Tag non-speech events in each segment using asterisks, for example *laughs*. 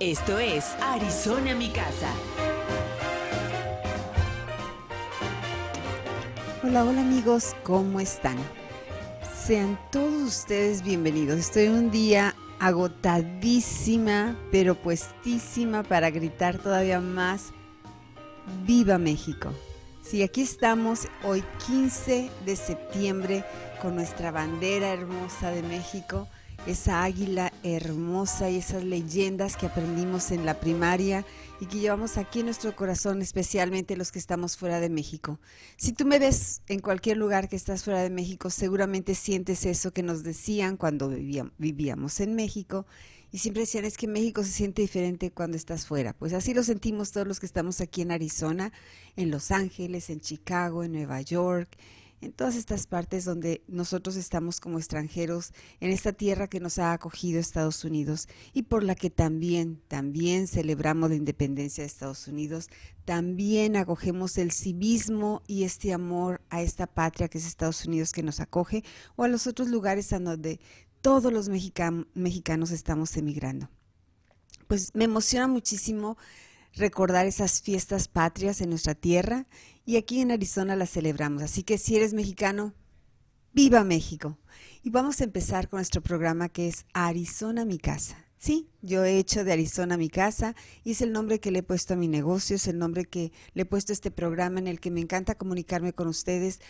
Esto es Arizona Mi Casa. Hola, hola amigos, ¿cómo están? Sean todos ustedes bienvenidos. Estoy un día agotadísima, pero puestísima para gritar todavía más. ¡Viva México! Sí, aquí estamos hoy 15 de septiembre con nuestra bandera hermosa de México esa águila hermosa y esas leyendas que aprendimos en la primaria y que llevamos aquí en nuestro corazón, especialmente los que estamos fuera de México. Si tú me ves en cualquier lugar que estás fuera de México, seguramente sientes eso que nos decían cuando vivíamos en México. Y siempre decían, es que México se siente diferente cuando estás fuera. Pues así lo sentimos todos los que estamos aquí en Arizona, en Los Ángeles, en Chicago, en Nueva York, en todas estas partes donde nosotros estamos como extranjeros, en esta tierra que nos ha acogido Estados Unidos y por la que también, también celebramos la independencia de Estados Unidos, también acogemos el civismo y este amor a esta patria que es Estados Unidos que nos acoge o a los otros lugares a donde todos los mexicanos estamos emigrando. Pues me emociona muchísimo recordar esas fiestas patrias en nuestra tierra y aquí en Arizona las celebramos. Así que si eres mexicano, viva México. Y vamos a empezar con nuestro programa que es Arizona mi casa. Sí, yo he hecho de Arizona mi casa y es el nombre que le he puesto a mi negocio, es el nombre que le he puesto a este programa en el que me encanta comunicarme con ustedes,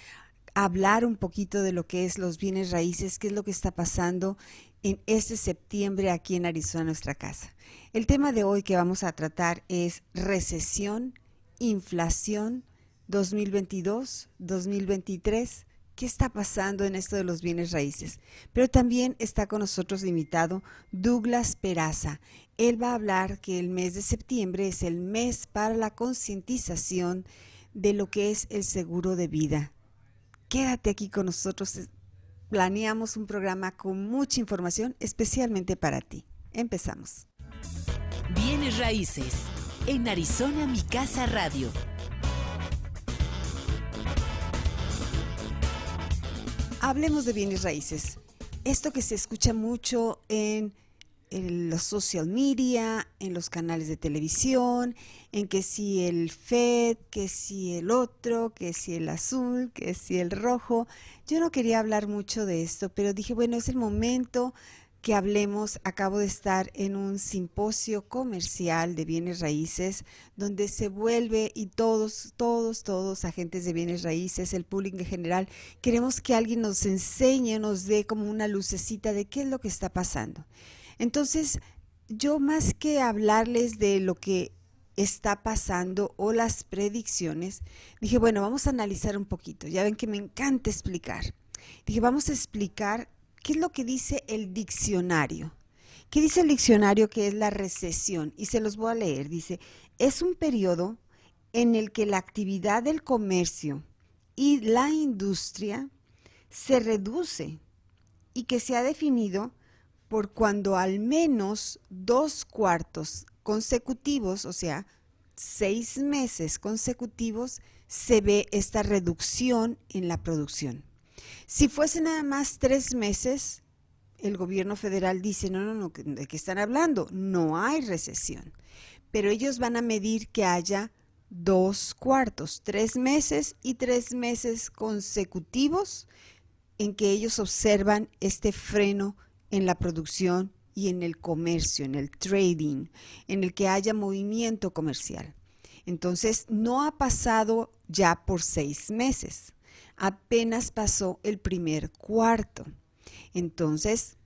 hablar un poquito de lo que es los bienes raíces, qué es lo que está pasando en este septiembre aquí en Arizona, nuestra casa. El tema de hoy que vamos a tratar es recesión, inflación 2022, 2023. ¿Qué está pasando en esto de los bienes raíces? Pero también está con nosotros invitado Douglas Peraza. Él va a hablar que el mes de septiembre es el mes para la concientización de lo que es el seguro de vida. Quédate aquí con nosotros. Planeamos un programa con mucha información especialmente para ti. Empezamos. Bienes raíces. En Arizona, mi casa radio. Hablemos de bienes raíces. Esto que se escucha mucho en, los social media, en los canales de televisión, en que si el FED, que si el otro, que si el azul, que si el rojo. Yo no quería hablar mucho de esto, pero dije, bueno, es el momento que hablemos. Acabo de estar en un simposio comercial de bienes raíces donde se vuelve y todos, todos, todos agentes de bienes raíces, el público en general, queremos que alguien nos enseñe, nos dé como una lucecita de qué es lo que está pasando. Entonces, yo más que hablarles de lo que está pasando o las predicciones, dije, bueno, vamos a analizar un poquito. Ya ven que me encanta explicar. Dije, vamos a explicar ¿Qué es lo que dice el diccionario? ¿Qué dice el diccionario que es la recesión? Y se los voy a leer. Dice, es un periodo en el que la actividad del comercio y la industria se reduce y que se ha definido por cuando al menos dos cuartos consecutivos, o sea, seis meses consecutivos, se ve esta reducción en la producción. Si fuese nada más tres meses, el gobierno federal dice, no, no, no, ¿de qué están hablando? No hay recesión. Pero ellos van a medir que haya dos cuartos, tres meses y tres meses consecutivos en que ellos observan este freno en la producción y en el comercio, en el trading, en el que haya movimiento comercial. Entonces, no ha pasado ya por seis meses apenas pasó el primer cuarto. Entonces,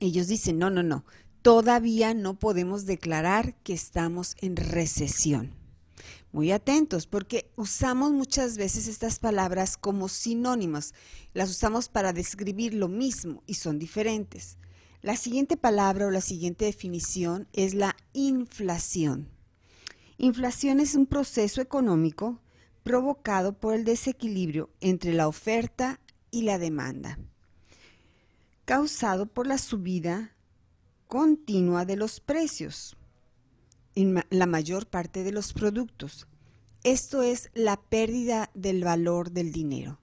ellos dicen, no, no, no, todavía no podemos declarar que estamos en recesión. Muy atentos, porque usamos muchas veces estas palabras como sinónimas. Las usamos para describir lo mismo y son diferentes. La siguiente palabra o la siguiente definición es la inflación. Inflación es un proceso económico provocado por el desequilibrio entre la oferta y la demanda, causado por la subida continua de los precios en la mayor parte de los productos. Esto es la pérdida del valor del dinero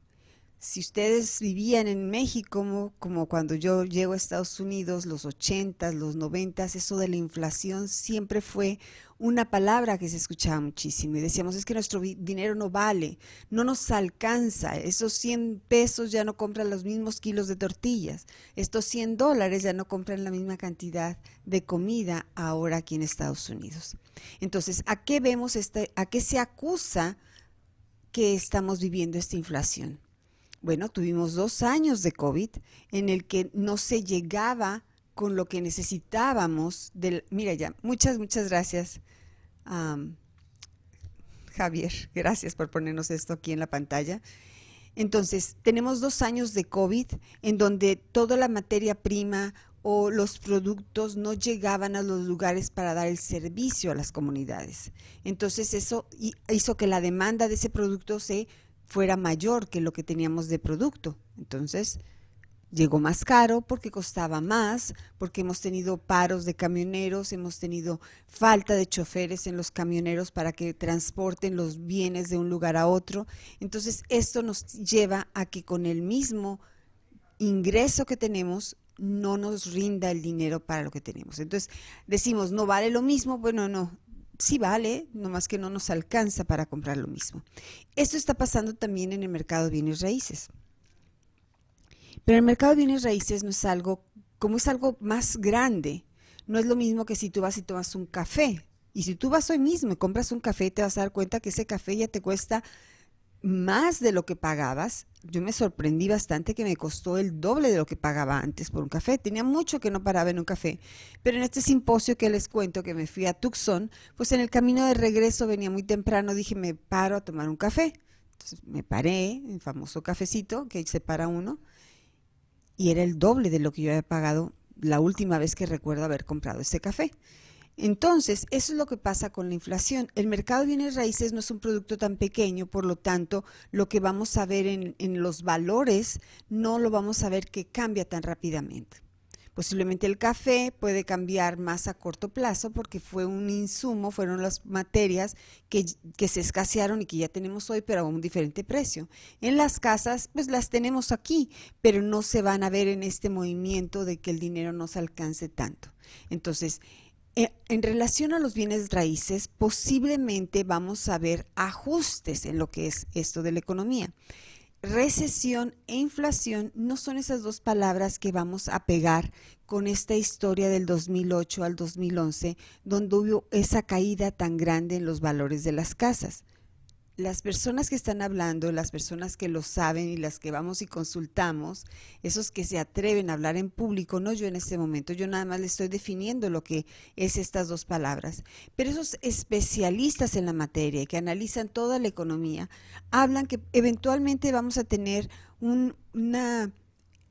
si ustedes vivían en México, como, cuando yo llego a Estados Unidos, los 80, los 90, eso de la inflación siempre fue una palabra que se escuchaba muchísimo y decíamos, es que nuestro dinero no vale, no nos alcanza, esos 100 pesos ya no compran los mismos kilos de tortillas, estos 100 dólares ya no compran la misma cantidad de comida ahora aquí en Estados Unidos. Entonces, ¿a qué vemos, este, a qué se acusa que estamos viviendo esta inflación? Bueno, tuvimos dos años de COVID en el que no se llegaba con lo que necesitábamos. Del, mira ya, muchas, muchas gracias. Javier, *laughs* gracias por ponernos esto aquí en la pantalla. Entonces, tenemos dos años de COVID en donde toda la materia prima o los productos no llegaban a los lugares para dar el servicio a las comunidades. Entonces, eso hizo que la demanda de ese producto se fuera mayor que lo que teníamos de producto. Entonces, llegó más caro porque costaba más, porque hemos tenido paros de camioneros, hemos tenido falta de choferes en los camioneros para que transporten los bienes de un lugar a otro. Entonces, esto nos lleva a que con el mismo ingreso que tenemos, no nos rinda el dinero para lo que tenemos. Entonces, decimos, no vale lo mismo, bueno, no, sí vale, nomás que no nos alcanza para comprar lo mismo. Esto está pasando también en el mercado de bienes raíces. Pero el mercado de bienes raíces no es algo, como es algo más grande, no es lo mismo que si tú vas y tomas un café. Y si tú vas hoy mismo y compras un café, te vas a dar cuenta que ese café ya te cuesta más de lo que pagabas. Yo me sorprendí bastante que me costó el doble de lo que pagaba antes por un café. Tenía mucho que no paraba en un café. Pero en este simposio que les cuento que me fui a Tucson, pues en el camino de regreso venía muy temprano, dije, me paro a tomar un café. Entonces me paré, el famoso cafecito que se para uno, y era el doble de lo que yo había pagado la última vez que recuerdo haber comprado ese café. Entonces, eso es lo que pasa con la inflación. El mercado de bienes raíces no es un producto tan pequeño, por lo tanto, lo que vamos a ver en, los valores no lo vamos a ver que cambia tan rápidamente. Posiblemente el café puede cambiar más a corto plazo porque fue un insumo, fueron las materias que, que, se escasearon y que ya tenemos hoy, pero a un diferente precio. En las casas, pues las tenemos aquí, pero no se van a ver en este movimiento de que el dinero no se alcance tanto. Entonces, eh, en relación a los bienes raíces, posiblemente vamos a ver ajustes en lo que es esto de la economía. Recesión e inflación no son esas dos palabras que vamos a pegar con esta historia del 2008 al 2011, donde hubo esa caída tan grande en los valores de las casas las personas que están hablando, las personas que lo saben y las que vamos y consultamos, esos que se atreven a hablar en público, no yo en este momento, yo nada más le estoy definiendo lo que es estas dos palabras, pero esos especialistas en la materia que analizan toda la economía, hablan que eventualmente vamos a tener una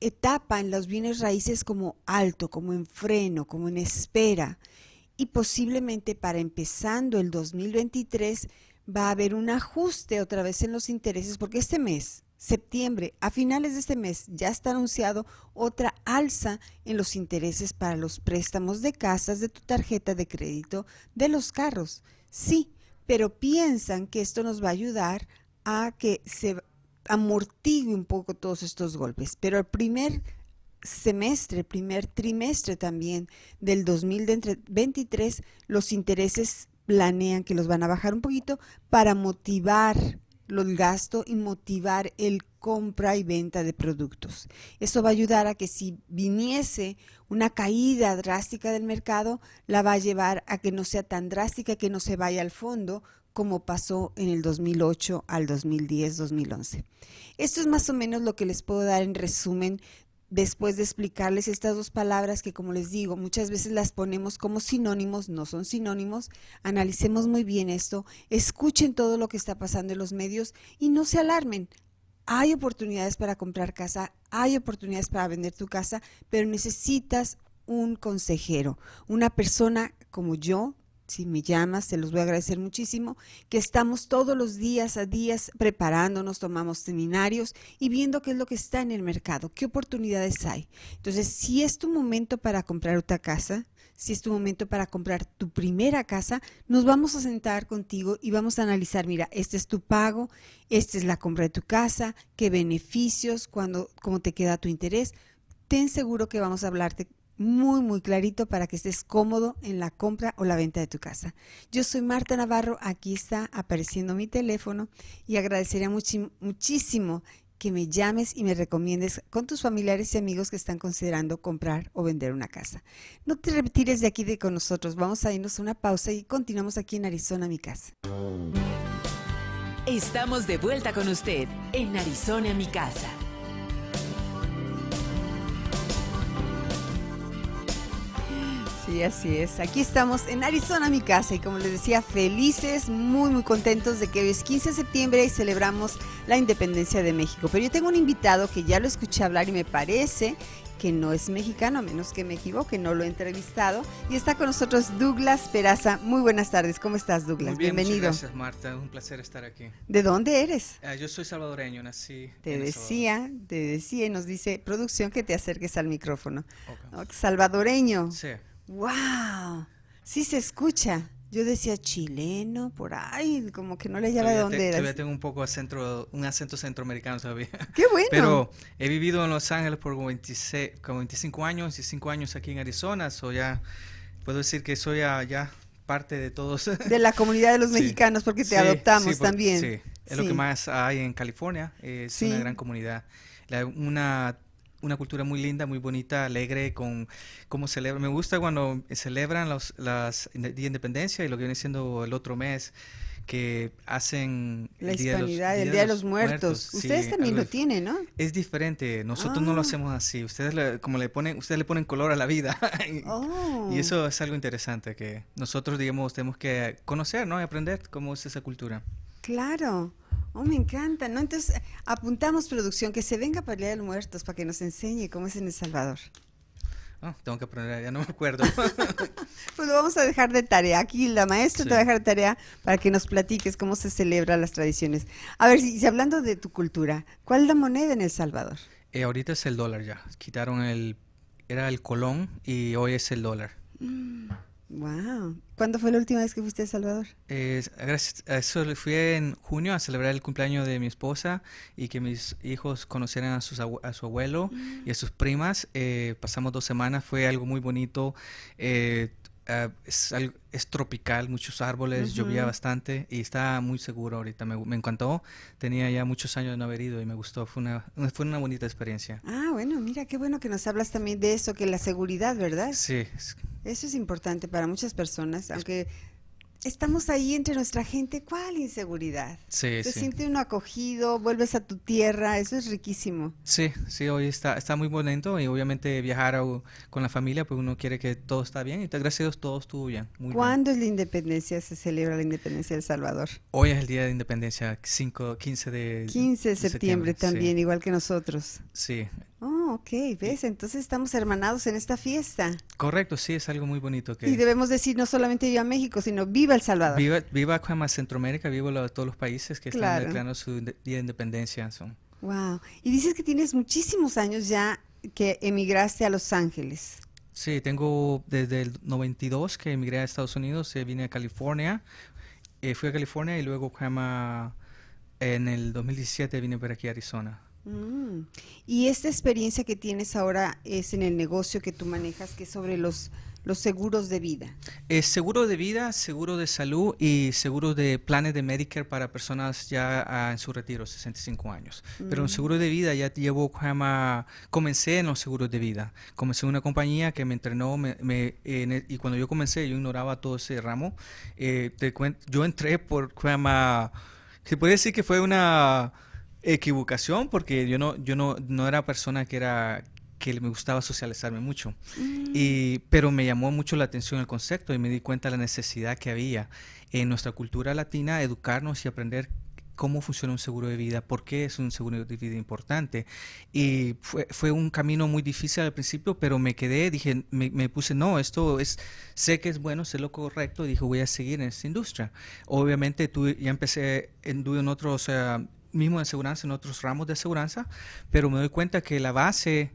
etapa en los bienes raíces como alto, como en freno, como en espera, y posiblemente para empezando el 2023, va a haber un ajuste otra vez en los intereses, porque este mes, septiembre, a finales de este mes, ya está anunciado otra alza en los intereses para los préstamos de casas, de tu tarjeta de crédito, de los carros. Sí, pero piensan que esto nos va a ayudar a que se amortigue un poco todos estos golpes. Pero el primer semestre, primer trimestre también del 2023, los intereses planean que los van a bajar un poquito para motivar el gasto y motivar el compra y venta de productos. Eso va a ayudar a que si viniese una caída drástica del mercado, la va a llevar a que no sea tan drástica, que no se vaya al fondo como pasó en el 2008 al 2010-2011. Esto es más o menos lo que les puedo dar en resumen después de explicarles estas dos palabras que, como les digo, muchas veces las ponemos como sinónimos, no son sinónimos, analicemos muy bien esto, escuchen todo lo que está pasando en los medios y no se alarmen. Hay oportunidades para comprar casa, hay oportunidades para vender tu casa, pero necesitas un consejero, una persona como yo, si me llamas, te los voy a agradecer muchísimo, que estamos todos los días a días preparándonos, tomamos seminarios y viendo qué es lo que está en el mercado, qué oportunidades hay. Entonces, si es tu momento para comprar otra casa, si es tu momento para comprar tu primera casa, nos vamos a sentar contigo y vamos a analizar, mira, este es tu pago, esta es la compra de tu casa, qué beneficios, cuándo, cómo te queda tu interés. Ten seguro que vamos a hablarte muy, muy clarito para que estés cómodo en la compra o la venta de tu casa. Yo soy Marta Navarro, aquí está apareciendo mi teléfono y agradecería muchísimo que me llames y me recomiendes con tus familiares y amigos que están considerando comprar o vender una casa. No te retires de aquí de con nosotros, vamos a irnos a una pausa y continuamos aquí en Arizona, mi casa. Estamos de vuelta con usted en Arizona, mi casa. Sí, así es. Aquí estamos en Arizona, mi casa, y como les decía, felices, muy, muy contentos de que hoy es 15 de septiembre y celebramos la independencia de México. Pero yo tengo un invitado que ya lo escuché hablar y me parece que no es mexicano, a menos que me equivoque, no lo he entrevistado. Y está con nosotros Douglas Peraza. Muy buenas tardes, ¿cómo estás Douglas? bien, Bienvenido. gracias Marta, un placer estar aquí. ¿De dónde eres? Ah, yo soy salvadoreño, nací. Te decía, te decía y nos dice producción que te acerques al micrófono. Okay. Salvadoreño. Sí. ¡Wow! Sí se escucha. Yo decía chileno, por ahí, como que no le hallaba de dónde te, era. Todavía tengo un poco acento, un acento centroamericano todavía. *laughs* ¡Qué bueno! Pero he vivido en Los Ángeles por 26, como 25 años y 5 años aquí en Arizona, so ya puedo decir que soy ya, parte de todos. *laughs* De la comunidad de los Sí. mexicanos, porque te Sí, adoptamos sí, por- también. Sí, es lo que más hay en California, es una gran comunidad. La- una, una cultura muy linda, muy bonita, alegre, con cómo celebra. Me gusta cuando celebran los, las Día de Independencia y lo que viene siendo el otro mes, que hacen La el Día de los- hispanidad, el Día de los Muertos. Sí, Ustedes también algo lo tienen, ¿no? Es diferente, nosotros no lo Ah. hacemos así. Ustedes le, como le ponen, ustedes le ponen color a la vida. *laughs* y, Oh. y eso es algo interesante que nosotros, digamos, tenemos que conocer, ¿no? Y aprender cómo es esa cultura. Claro. Oh, me encanta, ¿no? Entonces, apuntamos producción, que se venga para el Día de los Muertos, para que nos enseñe cómo es en El Salvador. Ah, tengo que aprender, ya no me acuerdo. *laughs* Pues lo vamos a dejar de tarea. Aquí la maestra Sí. te va a dejar de tarea para que nos platiques cómo se celebran las tradiciones. A ver, si, si hablando de tu cultura, ¿cuál es la moneda en El Salvador? Eh, ahorita es el dólar ya. Quitaron el, era el colón y hoy es el dólar. Wow. ¿Cuándo fue la última vez que fuiste a El Salvador? Eh, gracias a eso fui en junio a celebrar el cumpleaños de mi esposa y que mis hijos conocieran a, sus a su abuelo y a sus primas. Eh, pasamos dos semanas, fue algo muy bonito. Eh, ah, es, es tropical, muchos árboles, llovía bastante y está muy seguro ahorita. Me, me encantó. Tenía ya muchos años de no haber ido y me gustó. Fue una, fue una bonita experiencia. Ah, bueno, mira, qué bueno que nos hablas también de eso, que la seguridad, ¿verdad? Sí, es- Eso es importante para muchas personas, aunque estamos ahí entre nuestra gente, ¿cuál inseguridad? sí, Se sí. siente uno acogido, vuelves a tu tierra, eso es riquísimo. Sí, sí, hoy está, está muy bonito y obviamente viajar a- con la familia, pues uno quiere que todo está bien y gracias a Dios todo estuvo bien. Muy bien. ¿Cuándo es la independencia? Se celebra la independencia de El Salvador. Hoy es el día de independencia, 5, 15 de 15 de septiembre también, Sí, igual que nosotros. sí. Oh, ok, ves, entonces estamos hermanados en esta fiesta. correcto, sí, es algo muy bonito que Y debemos decir no solamente viva México, sino viva El Salvador. viva, viva Centroamérica, viva lo- todos los países que Claro. están declarando su día de independencia. son- Wow. Y dices que tienes muchísimos años ya que emigraste a Los Ángeles. Sí, tengo desde el 92 que emigré a Estados Unidos, eh, vine a California, eh, fui a California y luego como, en el 2017 vine por aquí a Arizona. Mm. Y esta experiencia que tienes ahora es en el negocio que tú manejas, que es sobre los, los seguros de vida. Es seguro de vida, seguro de salud y seguro de planes de Medicare para personas ya ah, en su retiro, 65 años. Pero en seguro de vida ya llevo, como, comencé en los seguros de vida. Comencé en una compañía que me entrenó me- me- en e- y cuando yo comencé yo ignoraba todo ese ramo. Eh, te cuen- yo entré por, como, se puede decir que fue una equivocación porque yo no, yo no, no era persona que era que me gustaba socializarme mucho. Y, pero me llamó mucho la atención el concepto y me di cuenta de la necesidad que había en nuestra cultura latina educarnos y aprender cómo funciona un seguro de vida, por qué es un seguro de vida importante. Y fue, fue un camino muy difícil al principio, pero me quedé, dije, me, me, puse, no, esto es, sé que es bueno, sé lo correcto, y dije, voy a seguir en esta industria. Obviamente, tú, ya empecé, anduve en otros, uh, mismo en seguridad, en otros ramos de aseguranza, pero me doy cuenta que la base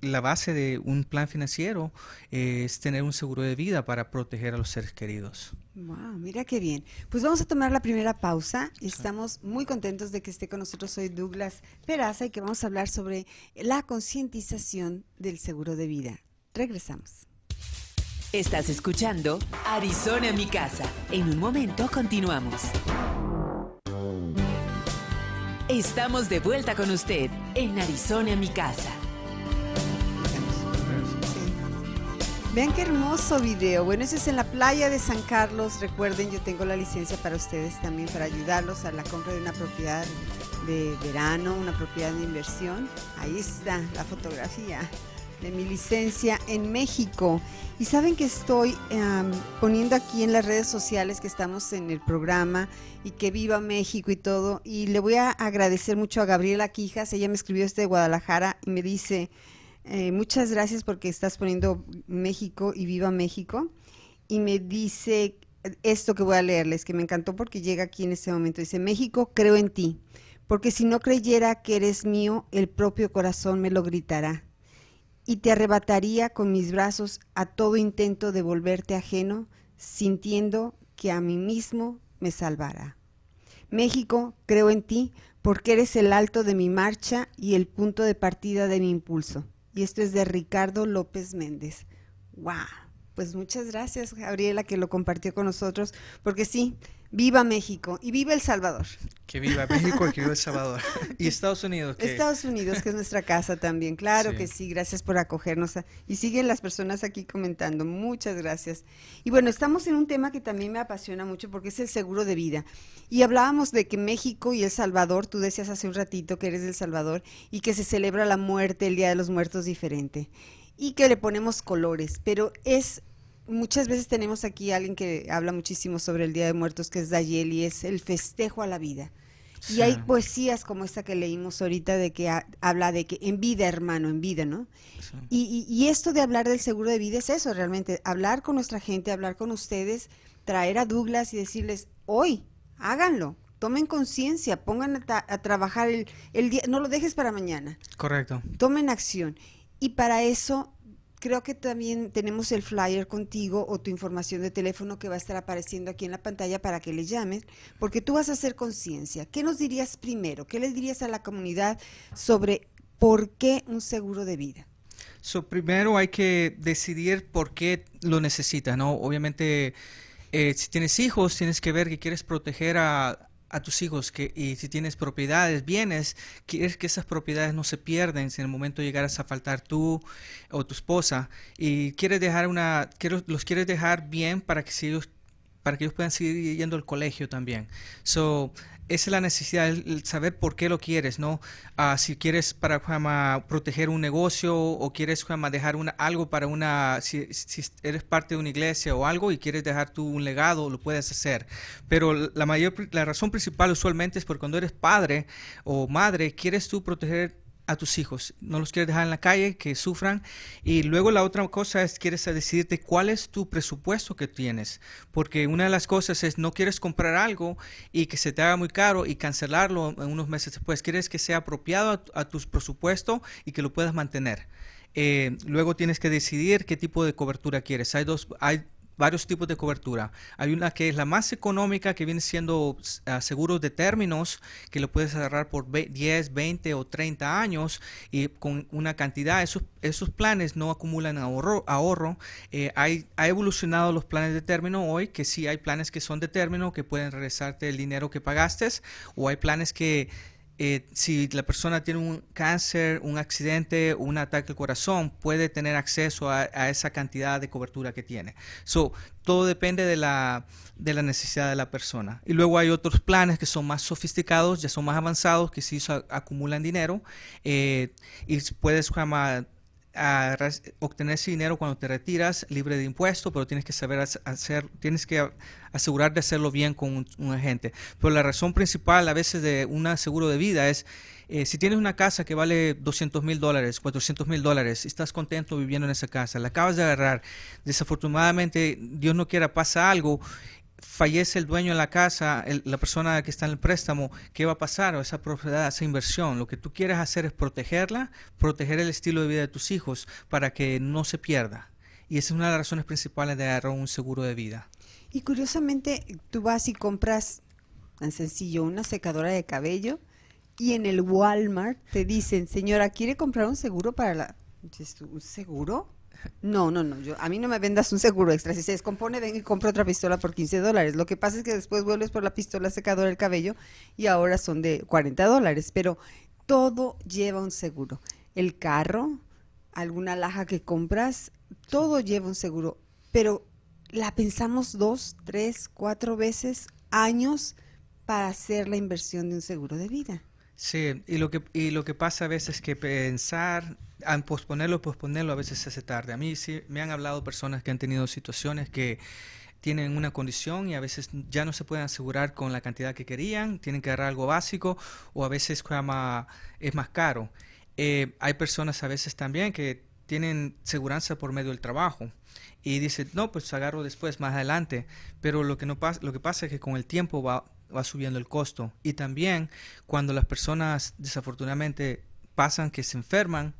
la base de un plan financiero es tener un seguro de vida para proteger a los seres queridos. Wow, mira qué bien. Pues vamos a tomar la primera pausa. Estamos muy contentos de que esté con nosotros hoy Douglas Peraza y que vamos a hablar sobre la concientización del seguro de vida. Regresamos. Estás escuchando Arizona mi casa. En un momento continuamos. Estamos de vuelta con usted en Arizona mi casa. Vean qué hermoso video. Bueno, ese es en la playa de San Carlos. Recuerden, yo tengo la licencia para ustedes también para ayudarlos a la compra de una propiedad de verano, una propiedad de inversión. Ahí está la fotografía de mi licencia en México. Y saben que estoy poniendo aquí en las redes sociales que estamos en el programa y que viva México y todo. Y le voy a agradecer mucho a Gabriela Quijas. Ella me escribió este de Guadalajara y me dice eh, muchas gracias porque estás poniendo México y viva México. Y me dice esto que voy a leerles, que me encantó porque llega aquí en este momento. Dice, México, creo en ti, porque si no creyera que eres mío, el propio corazón me lo gritará. Y te arrebataría con mis brazos a todo intento de volverte ajeno, sintiendo que a mí mismo me salvará. México, creo en ti, porque eres el alto de mi marcha y el punto de partida de mi impulso y esto es de Ricardo López Méndez. ¡Wow! Pues muchas gracias, Gabriela, que lo compartió con nosotros, porque sí, viva México y viva El Salvador. Que viva México y que viva El Salvador. y Estados Unidos. Estados Unidos, que es nuestra casa también. Claro que sí, gracias por acogernos. y siguen las personas aquí comentando. Muchas gracias. Y bueno, estamos en un tema que también me apasiona mucho porque es el seguro de vida. Y hablábamos de que México y El Salvador, tú decías hace un ratito que eres del Salvador y que se celebra la muerte, el Día de los Muertos diferente y que le ponemos colores, pero es muchas veces tenemos aquí a alguien que habla muchísimo sobre el Día de Muertos, que es Dayeli, es el festejo a la vida. Y hay poesías como esta que leímos ahorita de que habla de que en vida, hermano, en vida, ¿no? Y, y, esto de hablar del seguro de vida es eso, realmente, hablar con nuestra gente, hablar con ustedes, traer a Douglas y decirles, hoy, háganlo, tomen conciencia, pongan a, trabajar el, el día, no lo dejes para mañana. Correcto. Tomen acción. Y para eso creo que también tenemos el flyer contigo o tu información de teléfono que va a estar apareciendo aquí en la pantalla para que le llames, porque tú vas a hacer conciencia. ¿Qué nos dirías primero? ¿Qué les dirías a la comunidad sobre por qué un seguro de vida? So, primero hay que decidir por qué lo necesitas, ¿no? Obviamente, eh, si tienes hijos, tienes que ver que quieres proteger a, a tus hijos que y si tienes propiedades, bienes, quieres que esas propiedades no se pierden si en el momento llegaras a faltar tú o tu esposa y quieres dejar una los quieres dejar bien para que si ellos para que ellos puedan seguir yendo al colegio también. So, esa es la necesidad, el saber por qué lo quieres, ¿no? Ah, si quieres para proteger un negocio o quieres dejar una, algo para una, si, eres parte de una iglesia o algo y quieres dejar tú un legado, lo puedes hacer. Pero la mayor, la razón principal usualmente es porque cuando eres padre o madre, quieres tú proteger a tus hijos, no los quieres dejar en la calle, que sufran. Y luego la otra cosa es, quieres decidirte cuál es tu presupuesto que tienes, porque una de las cosas es, no quieres comprar algo y que se te haga muy caro y cancelarlo en unos meses después, quieres que sea apropiado a, tu presupuesto y que lo puedas mantener. Eh, luego tienes que decidir qué tipo de cobertura quieres. Hay dos, hay varios tipos de cobertura. Hay una que es la más económica, que viene siendo uh, seguros de términos, que lo puedes agarrar por 10, 20 o 30 años y con una cantidad. Esos, esos planes no acumulan ahorro. ahorro. Eh, hay, ha evolucionado los planes de término hoy, que sí hay planes que son de término, que pueden regresarte el dinero que pagaste, o hay planes que eh, si la persona tiene un cáncer, un accidente, un ataque al corazón, puede tener acceso a, esa cantidad de cobertura que tiene. So, todo depende de la, de la, necesidad de la persona. Y luego hay otros planes que son más sofisticados, ya son más avanzados, que sí acumulan dinero eh, y puedes obtener ese dinero cuando te retiras libre de impuestos, pero tienes que saber hacer, tienes que asegurar de hacerlo bien con un, agente. Pero la razón principal a veces de un seguro de vida es eh, si tienes una casa que vale 200 mil dólares, 400 mil dólares, estás contento viviendo en esa casa, la acabas de agarrar, desafortunadamente, Dios no quiera, pasa algo, fallece el dueño de la casa, la persona que está en el préstamo, ¿qué va a pasar? O esa propiedad, esa inversión. Lo que tú quieres hacer es protegerla, proteger el estilo de vida de tus hijos para que no se pierda. Y esa es una de las razones principales de agarrar un seguro de vida. Y curiosamente, tú vas y compras, tan sencillo, una secadora de cabello y en el Walmart te dicen, señora, ¿quiere comprar un seguro para la... ¿Un seguro? No, no, no, yo, a mí no me vendas un seguro extra. Si se descompone, ven y compra otra pistola por 15 dólares. Lo que pasa es que después vuelves por la pistola secadora del cabello y ahora son de 40 dólares. Pero todo lleva un seguro. El carro, alguna laja que compras, todo lleva un seguro. Pero la pensamos dos, tres, cuatro veces, años para hacer la inversión de un seguro de vida. Sí, y lo que, y lo que pasa a veces es que pensar en posponerlo, posponerlo a veces se hace tarde. A mí sí me han hablado personas que han tenido situaciones que tienen una condición y a veces ya no se pueden asegurar con la cantidad que querían, tienen que agarrar algo básico o a veces es más caro. Eh, hay personas a veces también que tienen seguridad por medio del trabajo y dicen, no, pues agarro después, más adelante, pero lo que, no pasa, lo que pasa es que con el tiempo va va subiendo el costo. Y también cuando las personas desafortunadamente pasan que se enferman,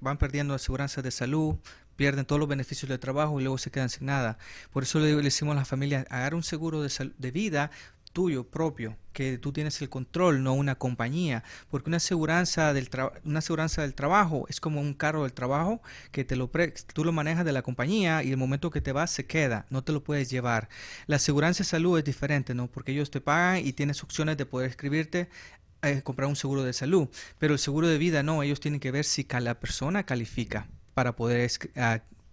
van perdiendo aseguranza de salud, pierden todos los beneficios del trabajo y luego se quedan sin nada. Por eso le, decimos a la familia, agarra un seguro de, de vida tuyo propio, que tú tienes el control, no una compañía, porque una aseguranza del una aseguranza del trabajo es como un carro del trabajo que te lo tú lo manejas de la compañía y el momento que te vas se queda, no te lo puedes llevar. La aseguranza de salud es diferente, ¿no? Porque ellos te pagan y tienes opciones de poder escribirte eh, comprar un seguro de salud, pero el seguro de vida no, ellos tienen que ver si la persona califica para poder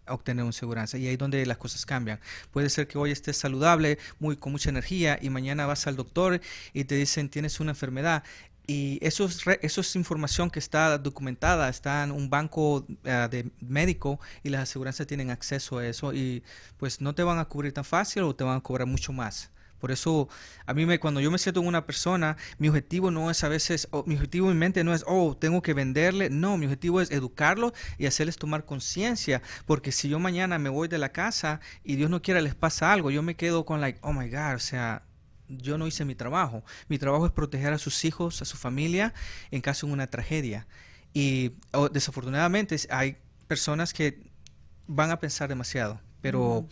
obtener un seguridad y ahí es donde las cosas cambian. Puede ser que hoy estés saludable, muy con mucha energía y mañana vas al doctor y te dicen tienes una enfermedad y eso es, eso es información que está documentada, está en un banco eh, de médico y las aseguranzas tienen acceso a eso y pues no te van a cubrir tan fácil o te van a cobrar mucho más. Por eso, a mí me, cuando yo me siento con una persona, mi objetivo no es a veces, mi objetivo en mi mente no es, oh, tengo que venderle. No, mi objetivo es educarlo y hacerles tomar conciencia. Porque si yo mañana me voy de la casa y Dios no quiera les pasa algo, yo me quedo con, like, oh my God, o sea, yo no hice mi trabajo. Mi trabajo es proteger a sus hijos, a su familia, en caso de una tragedia. Y oh, desafortunadamente hay personas que van a pensar demasiado, pero...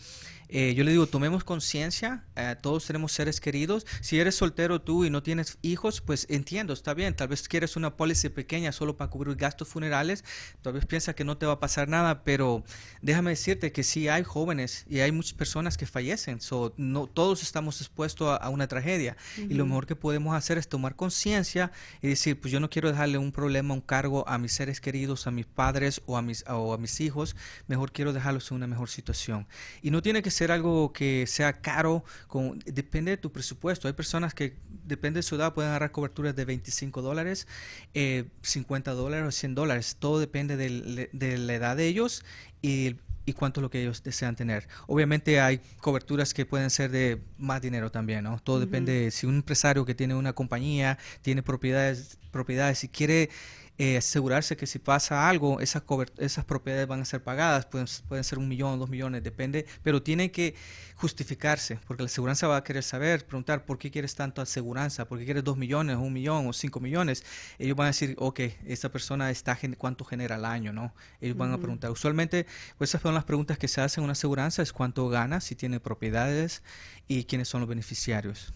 Eh, yo le digo, tomemos conciencia, eh, todos tenemos seres queridos. Si eres soltero tú y no tienes hijos, pues entiendo, está bien. Tal vez quieres una póliza pequeña solo para cubrir gastos funerales. Tal vez piensa que no te va a pasar nada, pero déjame decirte que sí hay jóvenes y hay muchas personas que fallecen. So, no todos estamos expuestos a, una tragedia. Y lo mejor que podemos hacer es tomar conciencia y decir, pues yo no quiero dejarle un problema, un cargo a mis seres queridos, a mis padres o a mis, o a mis hijos. Mejor quiero dejarlos en una mejor situación. Y no tiene que ser algo que sea caro, con, depende de tu presupuesto. Hay personas que, depende de su edad, pueden agarrar coberturas de 25 dólares, 50 eh, dólares o 100 dólares. Todo depende de, la edad de ellos y, y, cuánto es lo que ellos desean tener. Obviamente hay coberturas que pueden ser de más dinero también, ¿no? Todo depende si un empresario que tiene una compañía, tiene propiedades, propiedades y quiere eh, asegurarse que si pasa algo, esas, esas propiedades van a ser pagadas, pueden, pueden ser un millón, dos millones, depende, pero tiene que justificarse, porque la aseguranza va a querer saber, preguntar por qué quieres tanto aseguranza, por qué quieres dos millones, un millón o cinco millones. Ellos van a decir, ok, esta persona está, ¿cuánto genera al año? ¿no? Ellos van a preguntar. Usualmente, pues esas son las preguntas que se hacen en una aseguranza, es cuánto gana, si tiene propiedades y quiénes son los beneficiarios.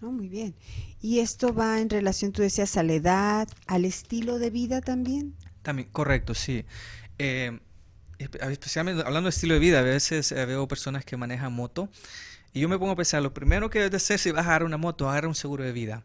Muy bien. ¿Y esto va en relación, tú decías, a la edad, al estilo de vida también? También, correcto, sí. Eh, especialmente hablando de estilo de vida, a veces eh, veo personas que manejan moto y yo me pongo a pensar, lo primero que debes hacer si vas a agarrar una moto, agarra un seguro de vida.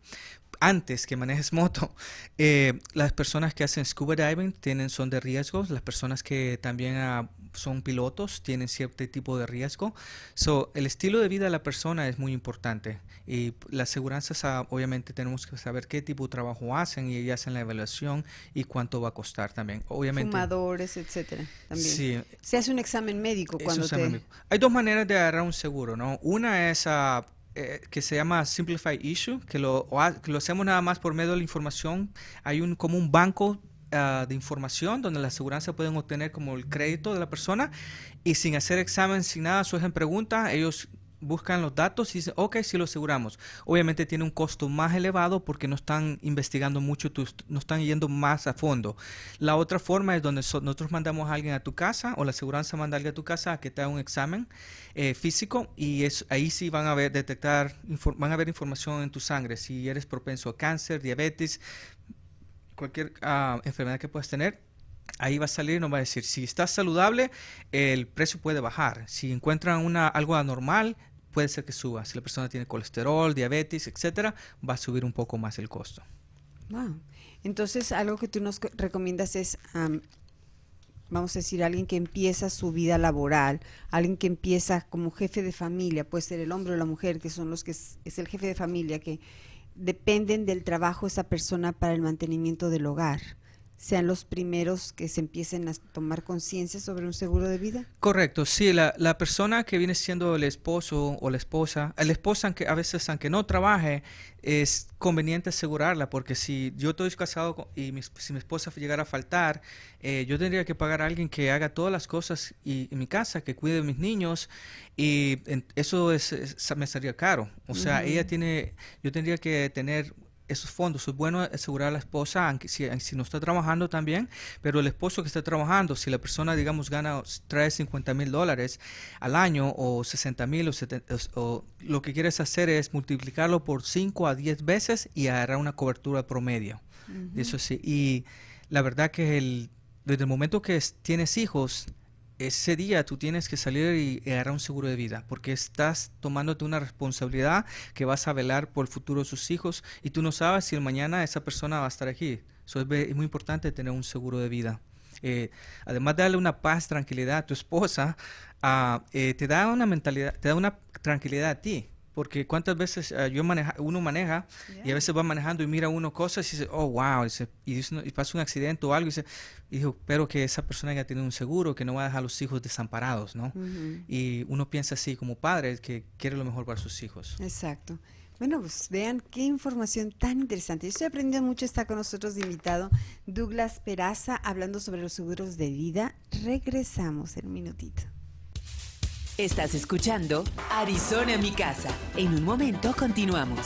Antes que manejes *laughs* moto, eh, las personas que hacen scuba diving tienen, son de riesgos, las personas que también ah, son pilotos, tienen cierto tipo de riesgo. So, el estilo de vida de la persona es muy importante y las aseguranzas obviamente tenemos que saber qué tipo de trabajo hacen y hacen la evaluación y cuánto va a costar también. Obviamente. Fumadores, etcétera. También. Sí. Se hace un examen médico cuando te... Hay dos maneras de agarrar un seguro, ¿no? Una es uh, eh, que se llama Simplify Issue, que lo, que lo hacemos nada más por medio de la información. Hay un como un banco ah, de información donde la aseguranza pueden obtener como el crédito de la persona y sin hacer examen, sin nada, surgen preguntas, ellos buscan los datos y dicen, ok, sí lo aseguramos. Obviamente tiene un costo más elevado porque no están investigando mucho, no están yendo más a fondo. La otra forma es donde nosotros mandamos a alguien a tu casa o la aseguranza manda a alguien a tu casa a que te haga un examen eh, físico y es, ahí sí van a ver, detectar, van a ver información en tu sangre, si eres propenso a cáncer, diabetes, cualquier ah, enfermedad que puedas tener ahí va a salir y nos va a decir si estás saludable el precio puede bajar si encuentran una algo anormal puede ser que suba. Si la persona tiene colesterol, diabetes, etcétera, va a subir un poco más el costo. Wow. Entonces, algo que tú nos recomiendas es, vamos a decir, alguien que empieza su vida laboral, alguien que empieza como jefe de familia, puede ser el hombre o la mujer, que son los que es, es el jefe de familia, que dependen del trabajo de esa persona para el mantenimiento del hogar sean los primeros que se empiecen a tomar conciencia sobre un seguro de vida? Correcto, sí, la, la, persona que viene siendo el esposo o la esposa, el esposo aunque a veces aunque no trabaje, es conveniente asegurarla porque si yo estoy casado y si mi esposa llegara a faltar, eh, yo tendría que pagar a alguien que haga todas las cosas y, en mi casa, que cuide de mis niños y eso es, me sería caro. O sea, ella tiene, yo tendría que tener esos fondos. Es bueno asegurar a la esposa, aunque si, no está trabajando también, pero el esposo que está trabajando, si la persona, digamos, gana, trae 50 mil dólares al año o 60 mil o, lo que quieres hacer es multiplicarlo por 5 a 10 veces y agarrar una cobertura promedio. Eso sí. Y la verdad que el, desde el momento que tienes hijos, ese día tú tienes que salir y, agarrar un seguro de vida, porque estás tomándote una responsabilidad que vas a velar por el futuro de sus hijos y tú no sabes si el mañana esa persona va a estar aquí. Eso es, muy importante tener un seguro de vida. Eh, además de darle una paz, tranquilidad a tu esposa, ah, eh, te da una mentalidad, te da una tranquilidad a ti. Porque cuántas veces ah, yo maneja, uno maneja y a veces va manejando y mira uno cosas y dice, oh, wow, y, y, pasa un accidente o algo y dice, dijo, pero que esa persona haya tenido un seguro, que no va a dejar a los hijos desamparados, ¿no? Y uno piensa así como padre, que quiere lo mejor para sus hijos. Exacto. Bueno, pues vean qué información tan interesante. Yo estoy aprendiendo mucho. Está con nosotros de invitado Douglas Peraza hablando sobre los seguros de vida. Regresamos en un minutito. Estás escuchando Arizona mi casa. En un momento continuamos.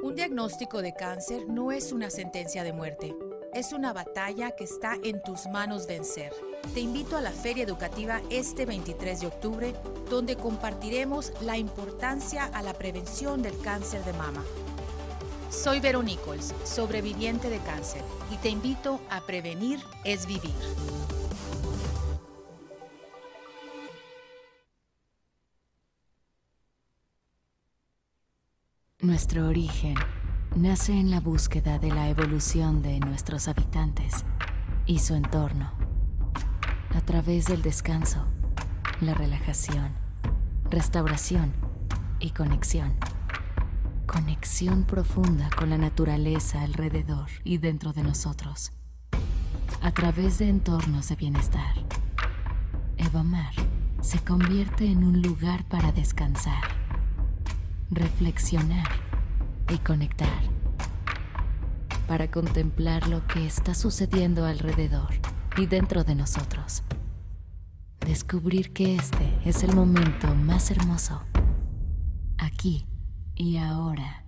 Un diagnóstico de cáncer no es una sentencia de muerte, es una batalla que está en tus manos vencer. Te invito a la Feria Educativa este 23 de octubre, donde compartiremos la importancia a la prevención del cáncer de mama. Soy Vero Nichols, sobreviviente de cáncer, y te invito a Prevenir es Vivir. Nuestro origen nace en la búsqueda de la evolución de nuestros habitantes y su entorno, a través del descanso, la relajación, restauración y conexión. Conexión profunda con la naturaleza alrededor y dentro de nosotros, a través de entornos de bienestar. Evamar se convierte en un lugar para descansar reflexionar y conectar para contemplar lo que está sucediendo alrededor y dentro de nosotros. Descubrir que este es el momento más hermoso, aquí y ahora.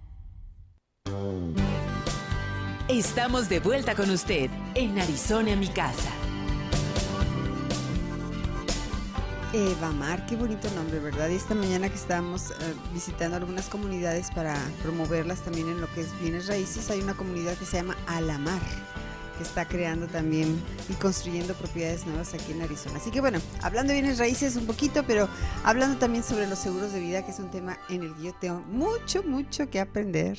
Estamos de vuelta con usted en Arizona, mi casa. Eva Mar, qué bonito nombre, ¿verdad? Y esta mañana que estábamos eh, visitando algunas comunidades para promoverlas también en lo que es bienes raíces, hay una comunidad que se llama Alamar, que está creando también y construyendo propiedades nuevas aquí en Arizona. Así que bueno, hablando de bienes raíces un poquito, pero hablando también sobre los seguros de vida, que es un tema en el que yo tengo mucho, mucho que aprender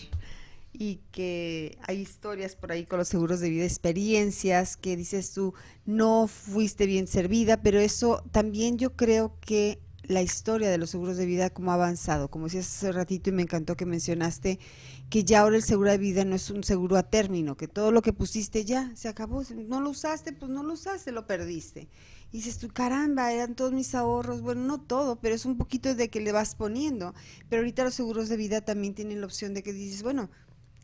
y que hay historias por ahí con los seguros de vida, experiencias que dices tú, no fuiste bien servida, pero eso también yo creo que la historia de los seguros de vida como ha avanzado, como decías hace ratito y me encantó que mencionaste que ya ahora el seguro de vida no es un seguro a término, que todo lo que pusiste ya se acabó, no lo usaste, pues no lo usaste, lo perdiste. Y dices tú, caramba, eran todos mis ahorros, bueno, no todo, pero es un poquito de que le vas poniendo. Pero ahorita los seguros de vida también tienen la opción de que dices, bueno,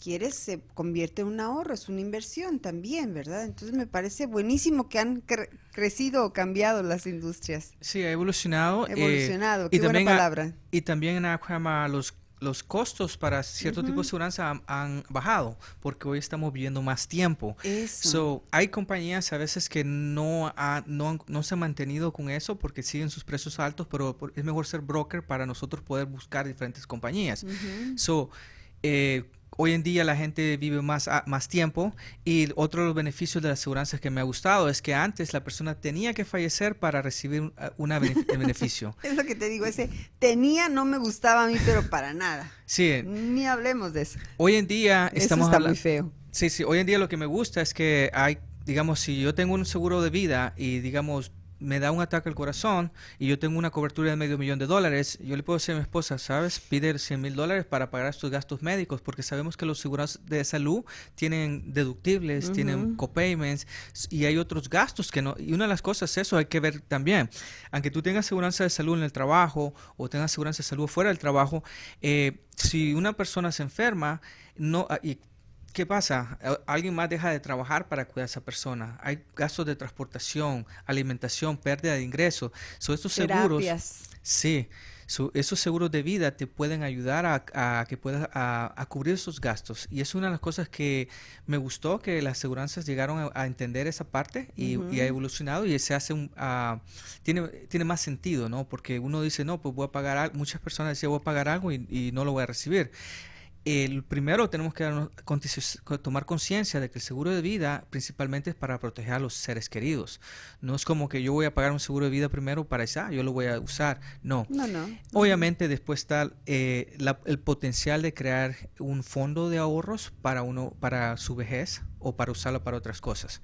quieres se convierte en un ahorro, es una inversión también, ¿verdad? Entonces me parece buenísimo que han crecido o cambiado las industrias. Sí, ha evolucionado. Eh, evolucionado, qué y buena también palabra. y también los los costos para cierto tipo de seguridad han, bajado porque hoy estamos viviendo más tiempo. So, hay compañías a veces que no, no, no, se han mantenido con eso porque siguen sus precios altos, pero es mejor ser broker para nosotros poder buscar diferentes compañías. So, eh, hoy en día la gente vive más, más tiempo y otro de los beneficios de la aseguranza que me ha gustado es que antes la persona tenía que fallecer para recibir un una beneficio. *laughs* es lo que te digo, ese tenía no me gustaba a mí, pero para nada. Sí. Ni hablemos de eso. Hoy en día estamos... Eso está muy feo. Sí, sí, hoy en día lo que me gusta es que hay, digamos, si yo tengo un seguro de vida y digamos me da un ataque al corazón y yo tengo una cobertura de medio millón de dólares, yo le puedo decir a mi esposa, ¿sabes? Pide 100 mil dólares para pagar estos gastos médicos, porque sabemos que los seguros de salud tienen deductibles, tienen copayments y hay otros gastos que no. Y una de las cosas, eso hay que ver también. Aunque tú tengas seguridad de salud en el trabajo o tengas seguridad de salud fuera del trabajo, eh, si una persona se enferma, no, ah, y ¿Qué pasa? Alguien más deja de trabajar para cuidar a esa persona. Hay gastos de transportación, alimentación, pérdida de ingresos. So, estos seguros, sí, esos seguros de vida te pueden ayudar a, que puedas a, cubrir esos gastos. Y es una de las cosas que me gustó que las aseguranzas llegaron a, entender esa parte y, ha evolucionado y se hace un, uh, tiene tiene más sentido, ¿no? Porque uno dice no, pues voy a pagar algo. Muchas personas decían voy a pagar algo y, y no lo voy a recibir el primero tenemos que tomar conciencia de que el seguro de vida principalmente es para proteger a los seres queridos. No es como que yo voy a pagar un seguro de vida primero para ah, yo lo voy a usar. No. No, no. Obviamente después está eh, el potencial de crear un fondo de ahorros para uno, para su vejez o para usarlo para otras cosas.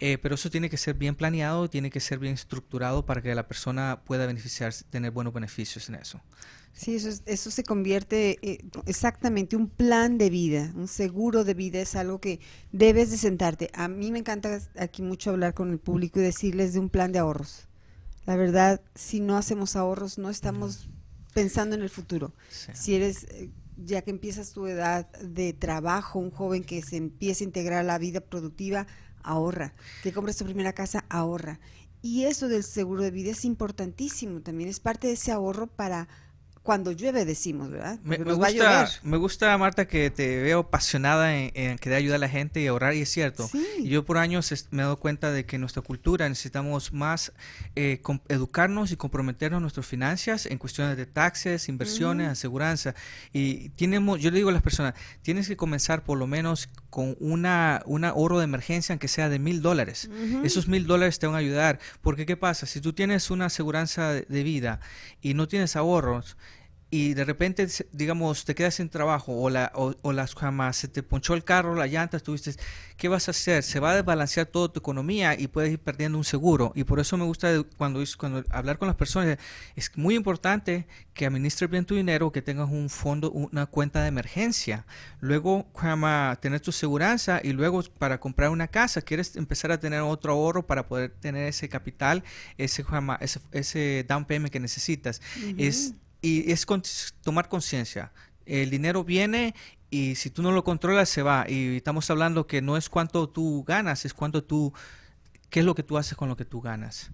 Eh, pero eso tiene que ser bien planeado, tiene que ser bien estructurado para que la persona pueda beneficiarse, tener buenos beneficios en eso. Sí, eso, eso se convierte eh, exactamente un plan de vida, un seguro de vida es algo que debes de sentarte. A mí me encanta aquí mucho hablar con el público y decirles de un plan de ahorros. La verdad, si no hacemos ahorros, no estamos pensando en el futuro. Si eres, eh, ya que empiezas tu edad de trabajo, un joven que se empieza a integrar a la vida productiva, ahorra. Que compres tu primera casa, ahorra. Y eso del seguro de vida es importantísimo, también es parte de ese ahorro para cuando llueve decimos, ¿verdad? Me, gusta, me gusta, Marta, que te veo apasionada en, querer ayudar a la gente y ahorrar, y es cierto. Yo por años me he dado cuenta de que en nuestra cultura necesitamos más eh, educarnos y comprometernos en nuestras finanzas en cuestiones de taxes, inversiones, aseguranza. Y tenemos, yo le digo a las personas, tienes que comenzar por lo menos con una, un ahorro de emergencia, aunque sea de mil dólares. Esos mil dólares te van a ayudar. Porque, ¿qué pasa? Si tú tienes una aseguranza de vida y no tienes ahorros, y de repente, digamos, te quedas sin trabajo o, la, o, las jamás se te ponchó el carro, la llanta, tuviste, ¿qué vas a hacer? Se va a desbalancear toda tu economía y puedes ir perdiendo un seguro. Y por eso me gusta cuando, cuando hablar con las personas, es muy importante que administres bien tu dinero, que tengas un fondo, una cuenta de emergencia. Luego, jamás tener tu seguridad y luego para comprar una casa, quieres empezar a tener otro ahorro para poder tener ese capital, ese, ese, ese down payment que necesitas. Es y es tomar conciencia. El dinero viene y si tú no lo controlas se va. Y estamos hablando que no es cuánto tú ganas, es cuánto tú, qué es lo que tú haces con lo que tú ganas.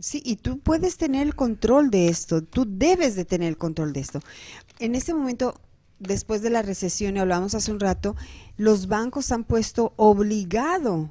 Sí, y tú puedes tener el control de esto, tú debes de tener el control de esto. En este momento, después de la recesión, y hablamos hace un rato, los bancos han puesto obligado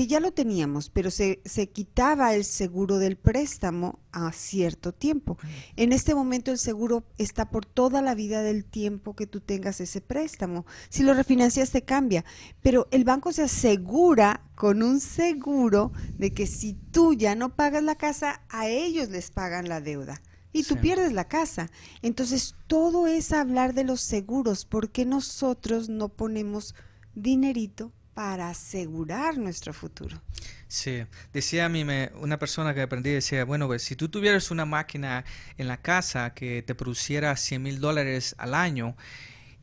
que ya lo teníamos, pero se, se quitaba el seguro del préstamo a cierto tiempo. En este momento el seguro está por toda la vida del tiempo que tú tengas ese préstamo. Si lo refinancias te cambia, pero el banco se asegura con un seguro de que si tú ya no pagas la casa, a ellos les pagan la deuda y tú pierdes la casa. Entonces, todo es hablar de los seguros, porque nosotros no ponemos dinerito para asegurar nuestro futuro. Sí, decía a mí una persona que aprendí, decía, bueno, pues si tú tuvieras una máquina en la casa que te produciera 100 mil dólares al año,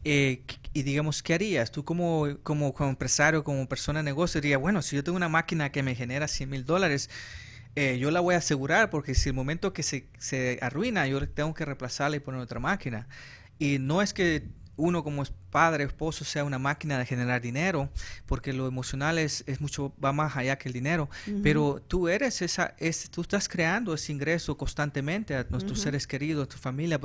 eh, y digamos, ¿qué harías? Tú como, como, como empresario, como persona de negocio, dirías, bueno, si yo tengo una máquina que me genera 100 mil dólares, eh, yo la voy a asegurar porque si el momento que se, se arruina, yo tengo que reemplazarla y poner otra máquina. Y no es que uno como padre, esposo, sea una máquina de generar dinero, porque lo emocional es, es mucho, va más allá que el dinero, pero tú eres esa, es, tú estás creando ese ingreso constantemente a nuestros seres queridos, a tu familia,